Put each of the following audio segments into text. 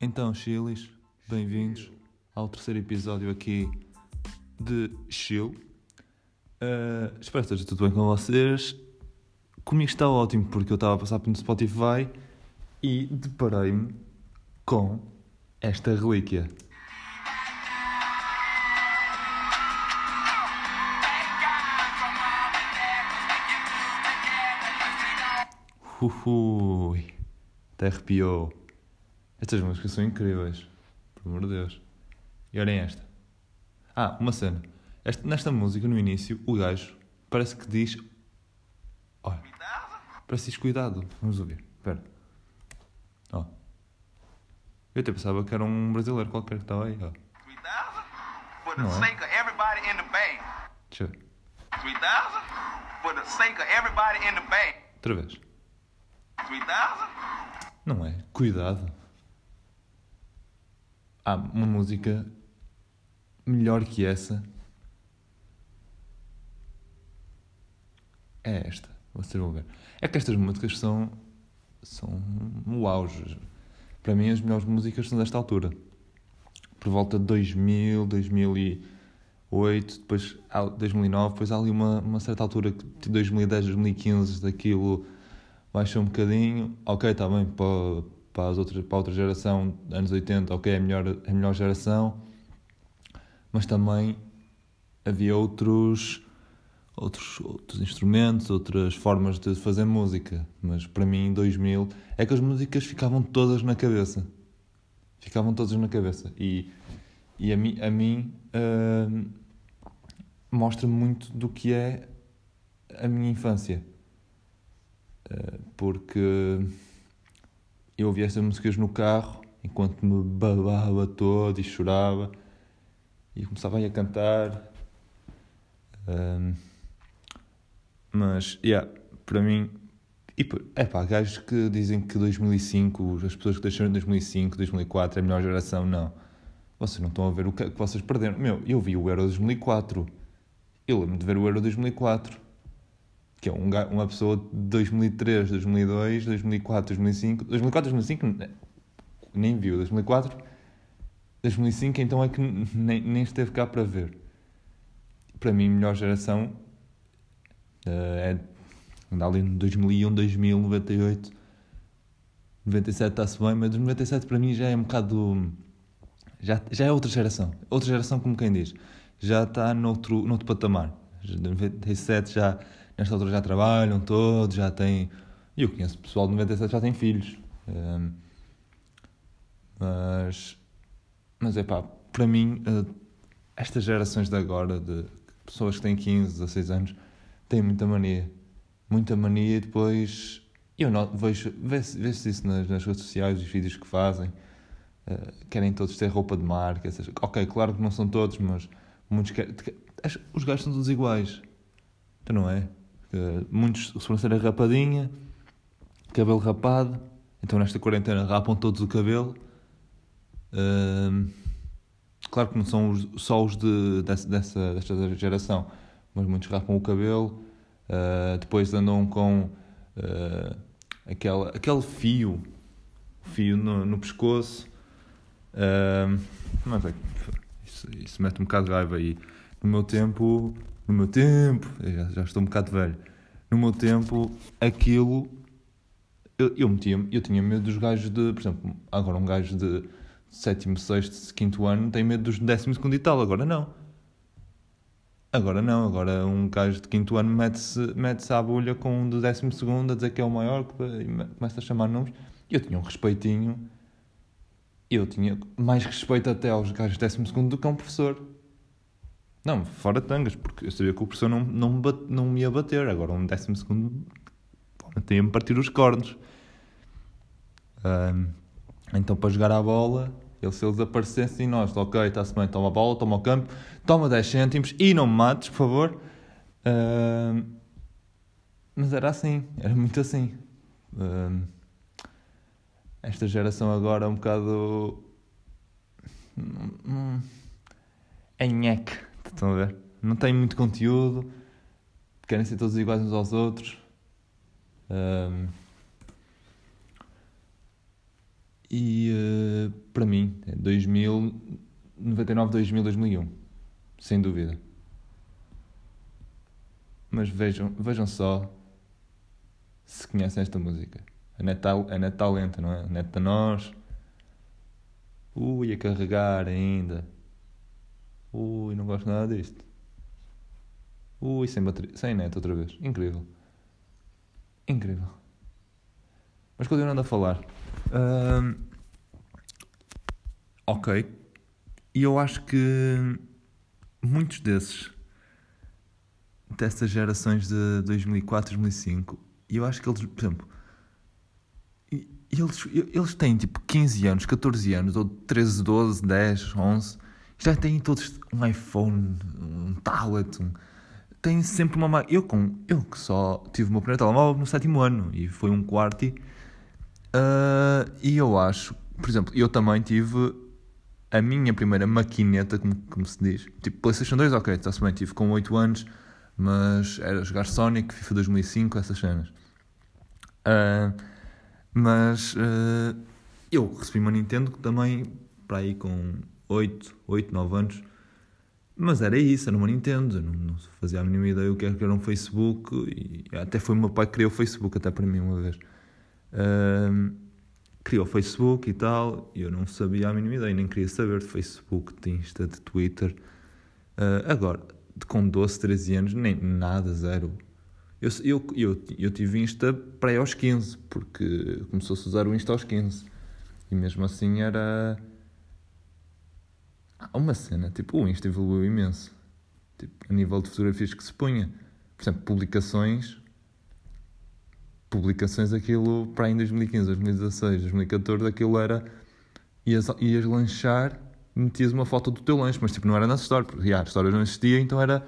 Então, chilis, bem-vindos ao terceiro episódio aqui de Chill. Uh, espero que esteja tudo bem com vocês. Comigo está ótimo porque eu estava a passar pelo Spotify e deparei-me com esta relíquia. Ui, até arrepiou. Estas músicas são incríveis. Por amor de Deus. E olhem esta. Ah, uma cena. Esta, nesta música, no início, o gajo parece que diz. Olha. Parece que diz cuidado. Vamos ouvir. Espera. Ó. Eu até pensava que era um brasileiro qualquer que estava aí. Ó. For the sake of everybody in the bank. Deixa eu ver. 3000 for the sake of everybody in the bank. Outra vez. 3000 Não é? Cuidado. Há uma música melhor que essa. É esta. Vocês vão ver. É que estas músicas são. são o auge. Para mim, as melhores músicas são desta altura. Por volta de 2000, 2008, depois há 2009, depois há ali uma, uma certa altura, que 2010, 2015, daquilo baixou um bocadinho. Ok, está bem, para, para, as outras, para a outra geração, anos 80, ok, é a melhor, é a melhor geração. Mas também havia outros, outros, outros instrumentos, outras formas de fazer música. Mas para mim, em 2000, é que as músicas ficavam todas na cabeça. Ficavam todas na cabeça. E, e a mim, a mim hum, mostra muito do que é a minha infância. Uh, porque eu ouvia estas músicas no carro enquanto me babava todo e chorava e começava a cantar. Um, mas, yeah, para mim, e, é pá, gajos que dizem que 2005, as pessoas que deixaram em 2005, 2004 é a melhor geração, não. Vocês não estão a ver o que, é que vocês perderam. Meu, eu vi o Euro 2004. Eu lembro de ver o Euro 2004 que é um, uma pessoa de 2003, 2002, 2004, 2005, 2004, 2005 ne- nem viu, 2004, 2005 então é que nem, nem esteve cá para ver. Para mim, melhor geração eh, é anda ali no 2001, 2000, 98, 97 está-se bem, mas 97 para mim já é um bocado. Já, já é outra geração. Outra geração, como quem diz. Já está noutro, noutro patamar. Já- 97 já nesta altura já trabalham todos, já têm. E eu conheço pessoal de 97 já tem filhos. Ehm, mas. Mas é pá, para mim, eh, estas gerações de agora, de pessoas que têm 15, 16 anos, têm muita mania. Muita mania e depois. Eu não, vejo, vê-se vê-se isso nas, nas redes sociais, os vídeos que fazem. eh, querem todos ter roupa de marca. Essas, ok, claro que não são todos, mas muitos querem. Os gajos são todos iguais. Então não é? Uh, muitos sobrancelha rapadinha, cabelo rapado. Então nesta quarentena rapam todos o cabelo. Uh, claro que não são os- só os de, dessa, dessa, desta geração, mas muitos rapam o cabelo. Uh, depois andam com uh, aquela, aquele fio, fio no, no pescoço. Uh, mas é, isso, isso mete um bocado de raiva aí. No meu tempo, no meu tempo, já, já estou um bocado velho. No meu tempo, aquilo eu, eu metia eu tinha medo dos gajos de, por exemplo, agora um gajo de sétimo, sexto, quinto ano tem medo dos décimo segundo e tal, agora não. Agora não, agora um gajo de quinto ano mete-se mete à bolha com um do décimo segundo a dizer que é o maior, começa a chamar nomes. Eu tinha um respeitinho, eu tinha mais respeito até aos gajos de décimo segundo do que a um professor. Não, fora tangas, porque eu sabia que o professor não, não, me, bate- não me ia bater. Agora, um décimo segundo, ia-me partir os cornos. Ahm, então, para jogar à bola, ele, se eles aparecessem, nós, ok, está-se bem, toma a bola, toma o campo, toma 10 cêntimos e não me mates, por favor. Ahm, mas era assim, era muito assim. Ahm, esta geração agora é um bocado. Hum, é nheque, estão a ver? Não tem muito conteúdo, querem ser todos iguais uns aos outros. Ahm, e eh, para mim, é 2000, 99, 2000, 2001. Sem dúvida. Mas vejam, vejam só se conhecem esta música. A net, a tá lenta, não é? A net da nós. Ui, a carregar ainda. Ui, não gosto nada disto. Ui, sem, bateria, sem net outra vez. Incrível. Incrível. Mas continuando a falar. Um, ok. E eu acho que muitos desses, dessas gerações de 2004, 2005, eu acho que eles, por exemplo, eles, eles têm tipo 15 anos, 14 anos, ou 13, 12, 10, 11, já têm todos um iPhone, um tablet, um, têm sempre uma máquina. Eu, com, eu que só tive o meu primeiro telemóvel no sétimo ano e foi um quarto. Uh, e eu acho, por exemplo, eu também tive a minha primeira maquineta, como, como se diz. Tipo, PlayStation 2, ok, está-se bem, tive com 8 anos, mas era jogar Sonic, FIFA 2005, essas cenas. Uh, mas uh, eu recebi uma Nintendo também, para aí com 8, 8, 9 anos. Mas era isso, era uma Nintendo, não, não fazia a mínima ideia o que era um Facebook, e até foi o meu pai que criou o Facebook, até para mim, uma vez. Uh, criou o Facebook e tal, e eu não sabia a mínima ideia, nem queria saber de Facebook, de Insta, de Twitter. Uh, agora, com 12, 13 anos, nem nada, zero. Eu, eu, eu, eu tive Insta para aos 15, porque começou-se a usar o Insta aos 15. E mesmo assim era. Uma cena, tipo, o Insta evoluiu imenso. Tipo, a nível de fotografias que se punha. Por exemplo, publicações. Publicações, aquilo para em 2015, 2016, 2014, aquilo era. Ias, ias lanchar, metias uma foto do teu lanche, mas tipo, não era na Story, porque a Story não existia, então era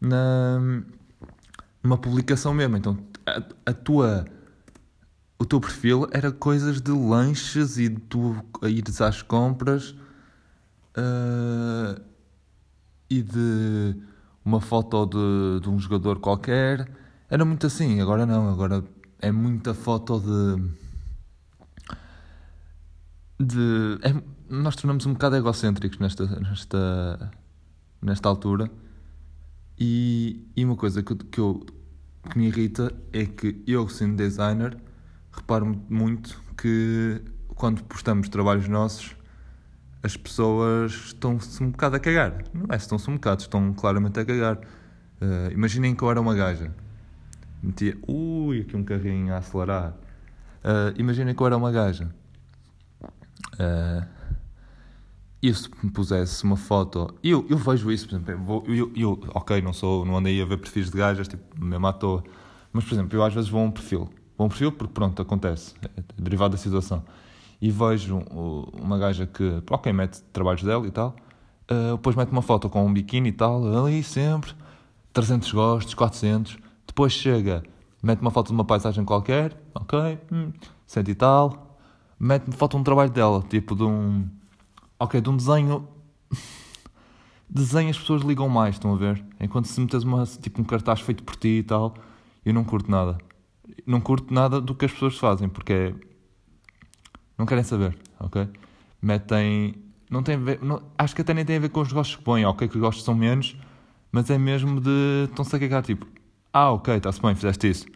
na uma publicação mesmo. Então a, a, tua o teu perfil era coisas de lanches e de tu ires às compras uh, e de uma foto de, de um jogador qualquer. Era muito assim, agora não, agora é muita foto de. de é, nós tornamos um bocado egocêntricos nesta, nesta, nesta altura e, e uma coisa que, que, eu, que me irrita é que eu, sendo designer, reparo muito que quando postamos trabalhos nossos, as pessoas estão-se um bocado a cagar. Não é estão-se um bocado, estão claramente a cagar. Uh, imaginem que eu era uma gaja. Metia, ui, aqui um carrinho a acelerar. Uh, imaginem que eu era uma gaja. Uh, e se me pusesse uma foto, eu, eu vejo isso, por exemplo, eu, eu, eu, ok, não sou, não andei a ver perfis de gajas, tipo, mesmo à toa, mas por exemplo, eu às vezes vou a um perfil, vou a um perfil porque pronto, acontece, é derivado da situação, e vejo uma gaja que, ok, mete trabalhos dela e tal, uh, depois mete uma foto com um biquíni e tal, ali sempre, 300 gostos, 400, depois chega, mete uma foto de uma paisagem qualquer, ok, hum, cento e tal, mete uma foto de um trabalho dela, tipo de um Ok, de um desenho. desenho as pessoas ligam mais, estão a ver? Enquanto se metes uma, tipo, um cartaz feito por ti e tal, eu não curto nada. Não curto nada do que as pessoas fazem, porque é... Não querem saber, ok? Metem. Não tem ver. Não... Acho que até nem tem a ver com os gostos que põem, ok? Que os gostos são menos, mas é mesmo de. Estão-se a cagar, tipo. Ah, ok, está-se bem, fizeste isso.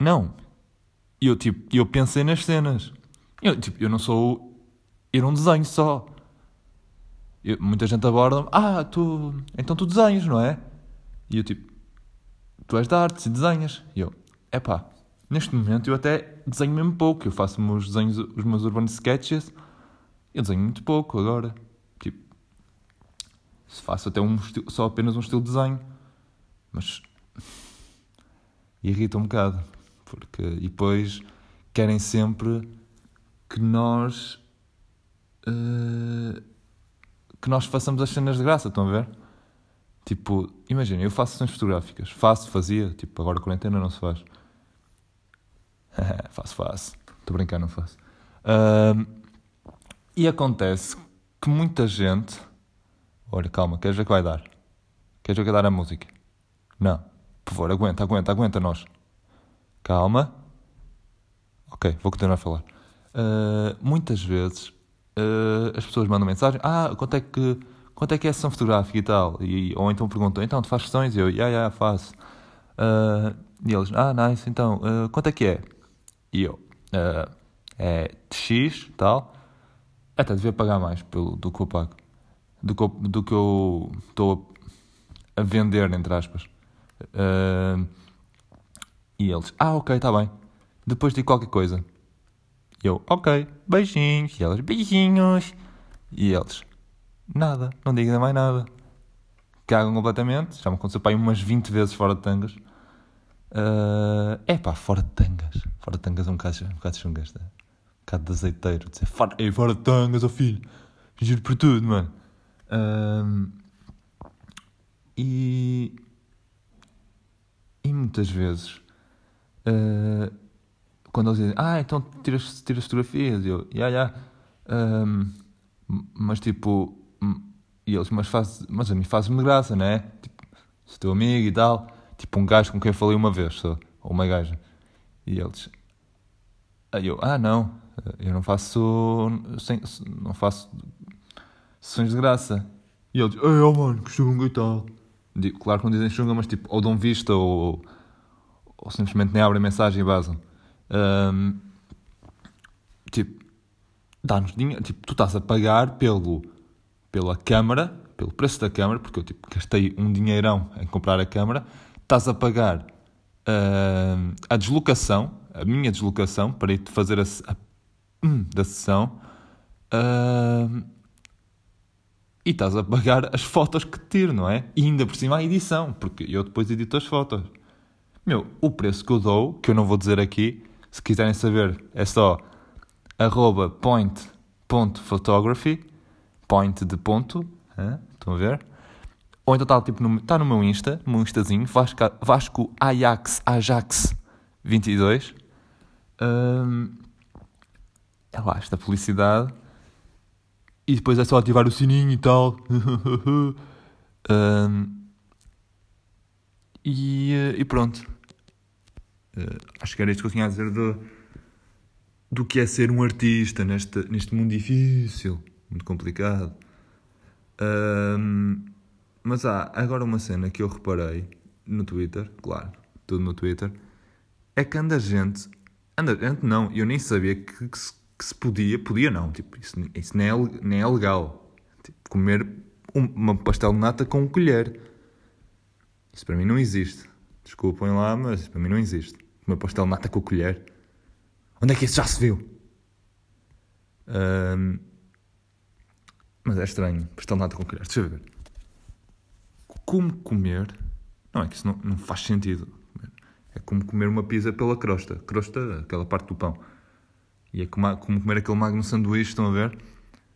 Não. E eu, tipo, eu pensei nas cenas. Eu, tipo, eu não sou ir um desenho só. Eu, muita gente aborda ah, tu, então tu desenhas, não é? E eu tipo, tu és de artes e desenhas. E eu, é neste momento eu até desenho mesmo pouco. Eu faço meus desenhos, os meus urban sketches, eu desenho muito pouco agora. Tipo, faço até um só apenas um estilo de desenho. Mas irrita um bocado. Porque, e depois querem sempre que nós uh, que nós façamos as cenas de graça, estão a ver? Tipo, imagina, eu faço sessões fotográficas. Faço, fazia. Tipo, agora quarentena não se faz. faço, faço. Estou a brincar, não faço. Uh, e acontece que muita gente. Olha, calma, queres ver que vai dar? Queres ver que vai dar a música? Não. Por favor, aguenta, aguenta, aguenta nós. Calma. Ok, vou continuar a falar. Uh, muitas vezes uh, as pessoas mandam mensagem: Ah, quanto é que, quanto é, que é a sessão fotográfica e tal? E, ou então perguntam: Então, tu fazes sessões? E eu: Ya, yeah, yeah, faço. Uh, e eles: Ah, nice, então, quanto é que é? E eu: É de X, tal. Até devia pagar mais pelo, do que eu pago. Do que eu, do que eu estou a, a vender, entre aspas. e eles: Ah, ok, está bem. Depois de qualquer coisa. Eu, ok, beijinhos. E elas, beijinhos. E eles, nada, não diga mais nada. Cagam completamente. Já me aconteceu para aí umas 20 vezes fora de tangas. Uh, é pá, fora de tangas. Fora tangas é um bocado, um bocado. Um bocado de azeiteiro. Dizer, fora, ei, fora tangas, ó oh filho. Giro por tudo, mano. Uh, e. E muitas vezes. Uh, quando eles dizem, ah, então tiras, tiras fotografias, eu, ya, yeah, yeah. Um, mas tipo, e eles, mas, faz, mas a mim faz-me graça, né? Tipo, sou teu amigo e tal, tipo um gajo com quem eu falei uma vez só, ou uma gaja. E eles, aí eu, ah, não, eu não faço, sem, não faço sessões de graça. E eles, ei, oh mano, que chunga e tal. Claro que não dizem chunga, mas tipo, ou dão vista ou, ou simplesmente nem abrem mensagem e basam. Um, tipo, dá-nos dinheiro. Tipo, tu estás a pagar pelo, pela câmara, pelo preço da câmara, porque eu tipo, gastei um dinheirão em comprar a câmara. Estás a pagar uh, a deslocação, a minha deslocação, para ir fazer a, a hum, da sessão. Uh, e estás a pagar as fotos que tiro, não é? E ainda por cima a edição, porque eu depois edito as fotos. Meu, o preço que eu dou, que eu não vou dizer aqui, se quiserem saber, é só arroba point.photography, point de ponto, hein? estão a ver? Ou então está tipo, no, está no meu Insta, no meu Instazinho, Vasco, Vasco Ajax, Ajax 22. Um, é lá, esta publicidade. E depois é só ativar o sininho e tal. e, e pronto. Uh, acho que era isto que eu tinha a dizer do, do que é ser um artista neste, neste mundo difícil, muito complicado. Um, mas há agora uma cena que eu reparei no Twitter, claro, tudo no Twitter, é que anda gente, gente não, eu nem sabia que, que, se, que se, podia, podia não, tipo, isso, isso nem, é, nem é legal, tipo, comer um, uma pastel de nata com colher. Isso para mim não existe. Desculpem lá, mas para mim não existe. Comer pastel de nata com colher. Onde é que isso já se viu? Um, mas é estranho. Pastel de nata com colher. Deixa eu ver. Como comer. Não, é que isso não, não faz sentido. Como comer uma pizza pela crosta. Crosta, aquela parte do pão. E é como, como comer aquele magno sanduíche, estão a ver?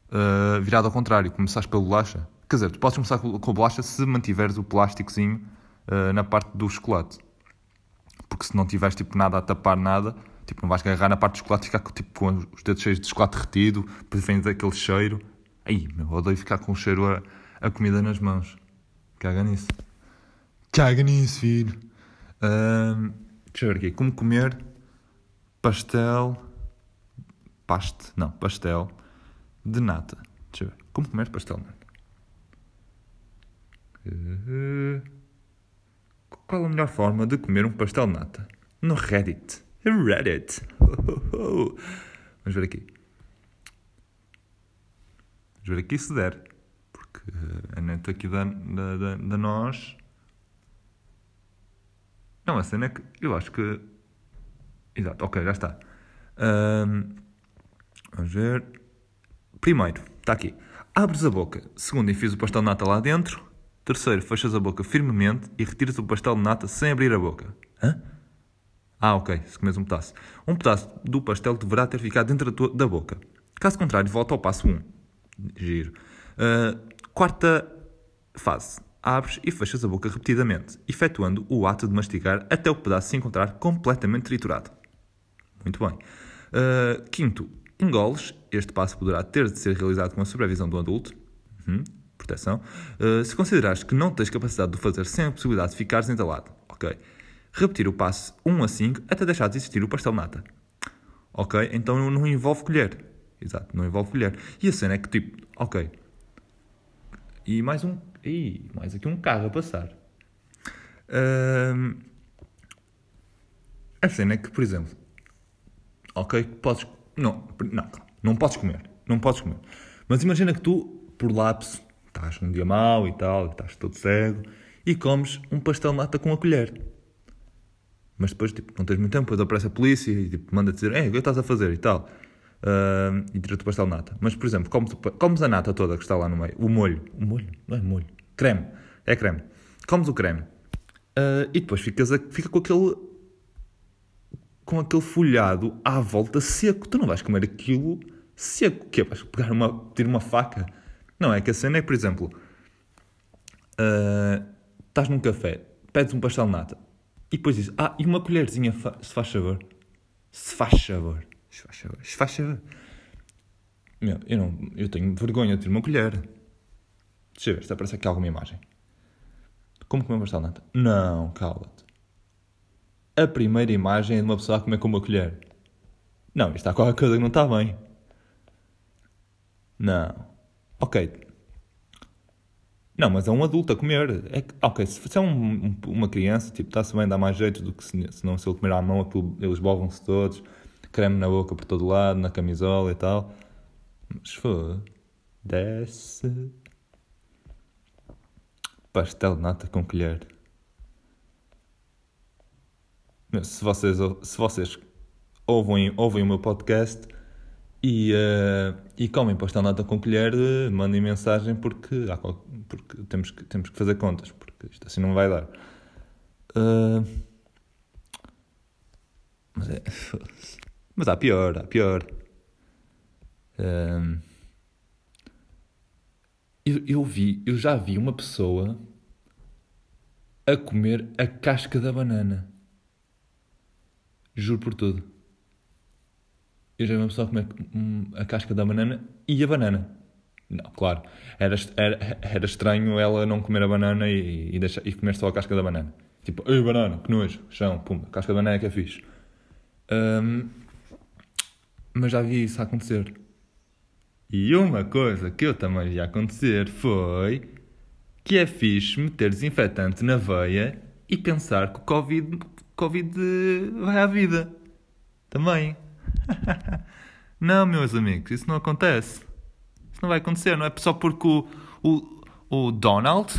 Uh, virado ao contrário. Começares pela bolacha. Quer dizer, tu podes começar com a bolacha se mantiveres o plásticozinho uh, na parte do chocolate. Porque se não tiveres tipo, nada a tapar nada, tipo, não vais agarrar na parte do chocolate e ficar tipo, com os dedos cheios de chocolate derretido, depois vem daquele cheiro. Aí, meu, odeio ficar com o cheiro a, a comida nas mãos. Caga nisso. Caga nisso, filho. Um, deixa eu ver aqui. Como comer pastel. Paste. Não, pastel de nata. Deixa eu ver. Como comer pastel de nata. Uh, qual a melhor forma de comer um pastel de nata? No Reddit. Reddit. Vamos ver aqui. Vamos ver aqui se der. Porque a net aqui da, da, da, da nós. Não, a cena é que eu acho que. Exato, ok, já está. Um, vamos ver. Primeiro, está aqui. Abres a boca. Segundo, enfias o pastel de nata lá dentro. Terceiro, fechas a boca firmemente e retiras o pastel de nata sem abrir a boca. Hã? Ah, ok, se comes um pedaço. Um pedaço do pastel deverá ter ficado dentro da, tua, da boca. Caso contrário, volta ao passo 1. Giro. Uh, quarta fase. Abres e fechas a boca repetidamente, efetuando o ato de mastigar até o pedaço se encontrar completamente triturado. Muito bem. Uh, quinto, engoles. Este passo poderá ter de ser realizado com a supervisão do adulto. Uhum proteção, uh, se considerares que não tens capacidade de o fazer sem a possibilidade de ficares entalado, ok? Repetir o passo 1 a 5 até deixar de existir o pastel nata. Ok? Então não envolve colher. Exato, não envolve colher. E a cena é que tipo, ok. E mais um. Ih, mais aqui um carro a passar. Ahm, a cena é que, por exemplo, ok, podes. Não, não, não podes comer. Não podes comer. Mas imagina que tu, por lapso, estás num dia mau e tal, estás todo cego, e comes um pastel nata com a colher. Mas depois, tipo, não tens muito tempo, depois aparece a polícia e tipo, manda dizer, ei, o que estás a fazer e tal. Ah, e tira-te o pastel nata. Mas, por exemplo, comes, comes a nata toda que está lá no meio, o molho, o molho, não é molho, creme, é creme. Comes o creme ah, e depois ficas a- fica com aquele com aquele folhado à volta seco. Tu não vais comer aquilo seco. O quê? Vais pegar uma, ter uma faca? Não, é que a cena é, por exemplo, ah, estás num café, pedes um pastel nata e depois dizes, ah, e uma colherzinha, fa- se faz favor. Se faz favor. Faz favor. Meu, eu, não, eu tenho vergonha de ter uma colher. Deixa eu ver se aparece aqui alguma imagem. Como comer um pastel? Não, cala-te. A primeira imagem é de uma pessoa a comer com uma colher. Não, isto há qualquer coisa que não está bem. Não. Ok. Não, mas é um adulto a comer. É ok, se se é um- um- uma criança, tipo, está-se bem, dá mais jeito do que se, se não se ele comer à mão, aquilo, eles borram-se todos, creme na boca por todo lado, na camisola e tal. Mas foi. Desce. Pastel de nata com colher. Se vocês, se vocês ouvem, ouvem o meu podcast e, eh, e comem pastel de nata com colher, eh, mandem mensagem porque, há porque temos, que, temos que fazer contas, porque isto assim não vai dar. Eh, mas é. Mas há pior, há pior. Eh, eu, eu vi, eu já vi uma pessoa a comer a casca da banana. Juro por tudo. Eu já vi uma pessoa a comer a casca da banana e a banana. Não, claro. Era, era, era estranho ela não comer a banana e, e, deixar, e comer só a casca da banana. Tipo, ei, banana, que nojo, chão, pum, casca da banana é que é fixe. Hum, mas já vi isso acontecer. E uma coisa que eu também vi acontecer foi que é fixe meter desinfetante na veia e pensar que o Covid, Covid vai à vida. Também. não, meus amigos, isso não acontece. Isso não vai acontecer, não é só porque o, o, o Donald.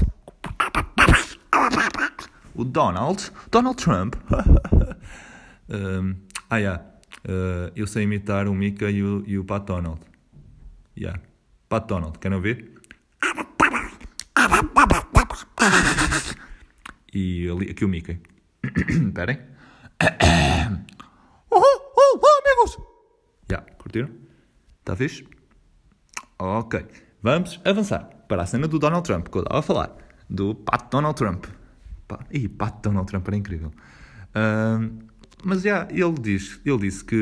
O Donald. Donald Trump. um, ah, yeah. Uh, eu sei imitar o Mika e o, e o Pat Donald. Yeah. Pat Donald, querem ouvir? E ali, aqui o Mickey. Esperem. Oh, oh, oh, amigos! Já, curtiram? Está fixe? Ok. Vamos avançar para a cena do Donald Trump, que eu estava a falar. Do Pat Donald Trump. Pá, Ih, Pat Donald Trump era incrível. Ahm, mas já, ele, diz, ele disse que,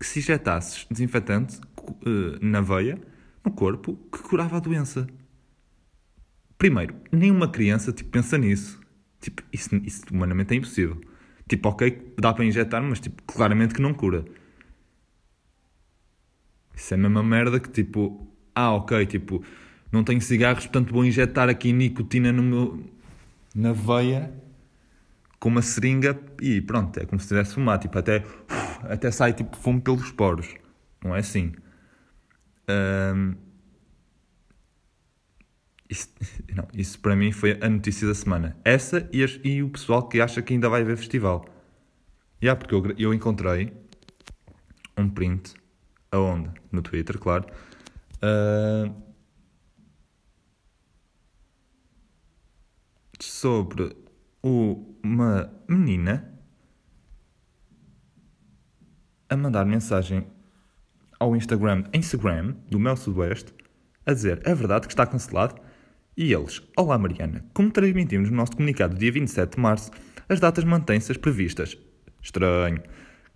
que se injetasses desinfetante eh, na veia, no corpo, que curava a doença. Primeiro, nenhuma criança tipo, pensa nisso. Tipo, isso, isso humanamente é impossível. Tipo, ok, dá para injetar, mas tipo, claramente que não cura. Isso é a mesma merda que tipo, ah, ok, tipo, não tenho cigarros, portanto vou injetar aqui nicotina no meu, na veia com uma seringa e pronto, é como se estivesse fumar, tipo, até, até sai tipo fumo pelos poros. Não é assim. Ahm, isso, não, isso para mim foi a notícia da semana. Essa e, as- e o pessoal que acha que ainda vai haver festival. Já, porque eu, eu encontrei um print, aonde? No Twitter, claro. ah, sobre uma menina a mandar mensagem ao Instagram, Instagram do Mel Sudoeste a dizer é verdade que está cancelado e eles, olá Mariana, como transmitimos no nosso comunicado dia 27 de março, as datas mantêm-se as previstas. Estranho.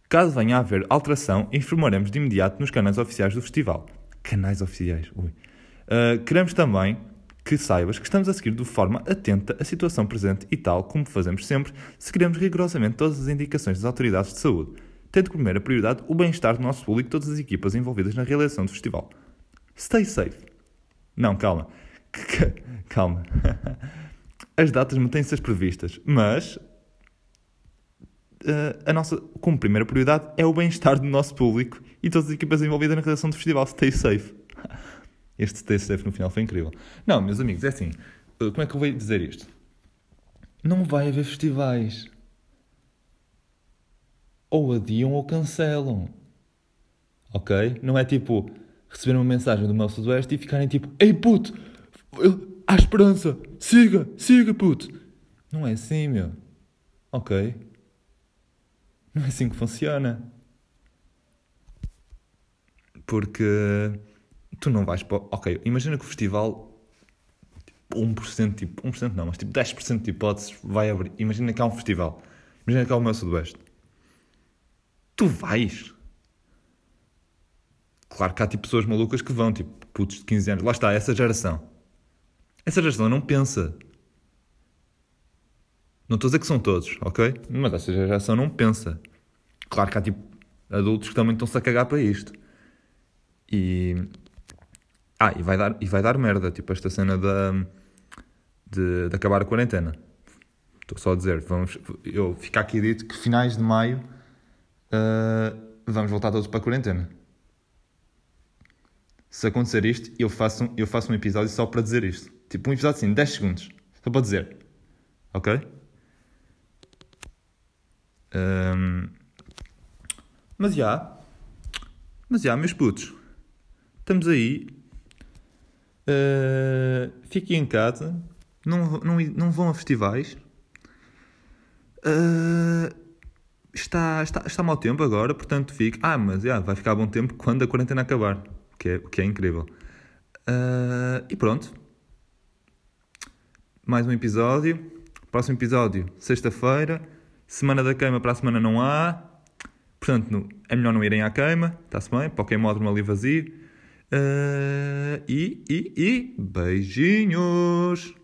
Caso venha a haver alteração, informaremos de imediato nos canais oficiais do festival. Canais oficiais, ui. Uh, queremos também que saibas que estamos a seguir de forma atenta a situação presente e tal como fazemos sempre, seguiremos rigorosamente todas as indicações das autoridades de saúde. tendo como primeira prioridade o bem-estar do nosso público e todas as equipas envolvidas na realização do festival. Stay safe. Não, calma. calma. As datas mantêm-se as previstas, mas uh, a nossa, como primeira prioridade, é o bem-estar do nosso público e todas as equipas envolvidas na realização do festival. Stay safe. Este safe no final foi incrível. Não, meus amigos, é assim. Uh, como é que eu vou dizer isto? Não vai haver festivais. Ou adiam ou cancelam. Ok? Não é tipo receber uma mensagem do meu Sudoeste e ficarem tipo: Ei puto, há esperança, siga, siga puto. Não é assim, meu. Ok? Não é assim que funciona. Porque tu não vais para. Ok, imagina que o festival. 1%, tipo, 1% não, mas tipo 10% de hipóteses vai abrir. Imagina que há um festival. Imagina que há o meu Sudoeste. Tu vais. Claro que há tipo pessoas malucas que vão, tipo putos de 15 anos. Lá está, essa geração. Essa geração não pensa. Não estou a dizer que são todos, ok? Mas essa geração não pensa. Claro que há tipo adultos que também estão-se a cagar para isto. E. Ah, e vai dar, e vai dar merda, tipo esta cena da. De, de acabar a quarentena. Estou só a dizer, vamos. Eu ficar aqui dito que finais de maio uh, vamos voltar todos para a quarentena se acontecer isto, eu faço, eu faço um episódio só para dizer isto. Tipo, um episódio assim, 10 segundos. Só para dizer. Ok? Um, mas já. Mas já, meus putos. Estamos aí. Uh, fiquem em casa. Não, não, não vão a festivais. Uh, está, está, está mau tempo agora, portanto fique. Ah, mas já, vai ficar bom tempo quando a quarentena acabar que é, que é incrível. Uh, e pronto. Mais um episódio. Próximo episódio, sexta-feira. Semana da queima para a semana não há. Portanto, é melhor não irem à queima. Está-se bem? Pokémon ali vazio. Uh, e, e, e beijinhos!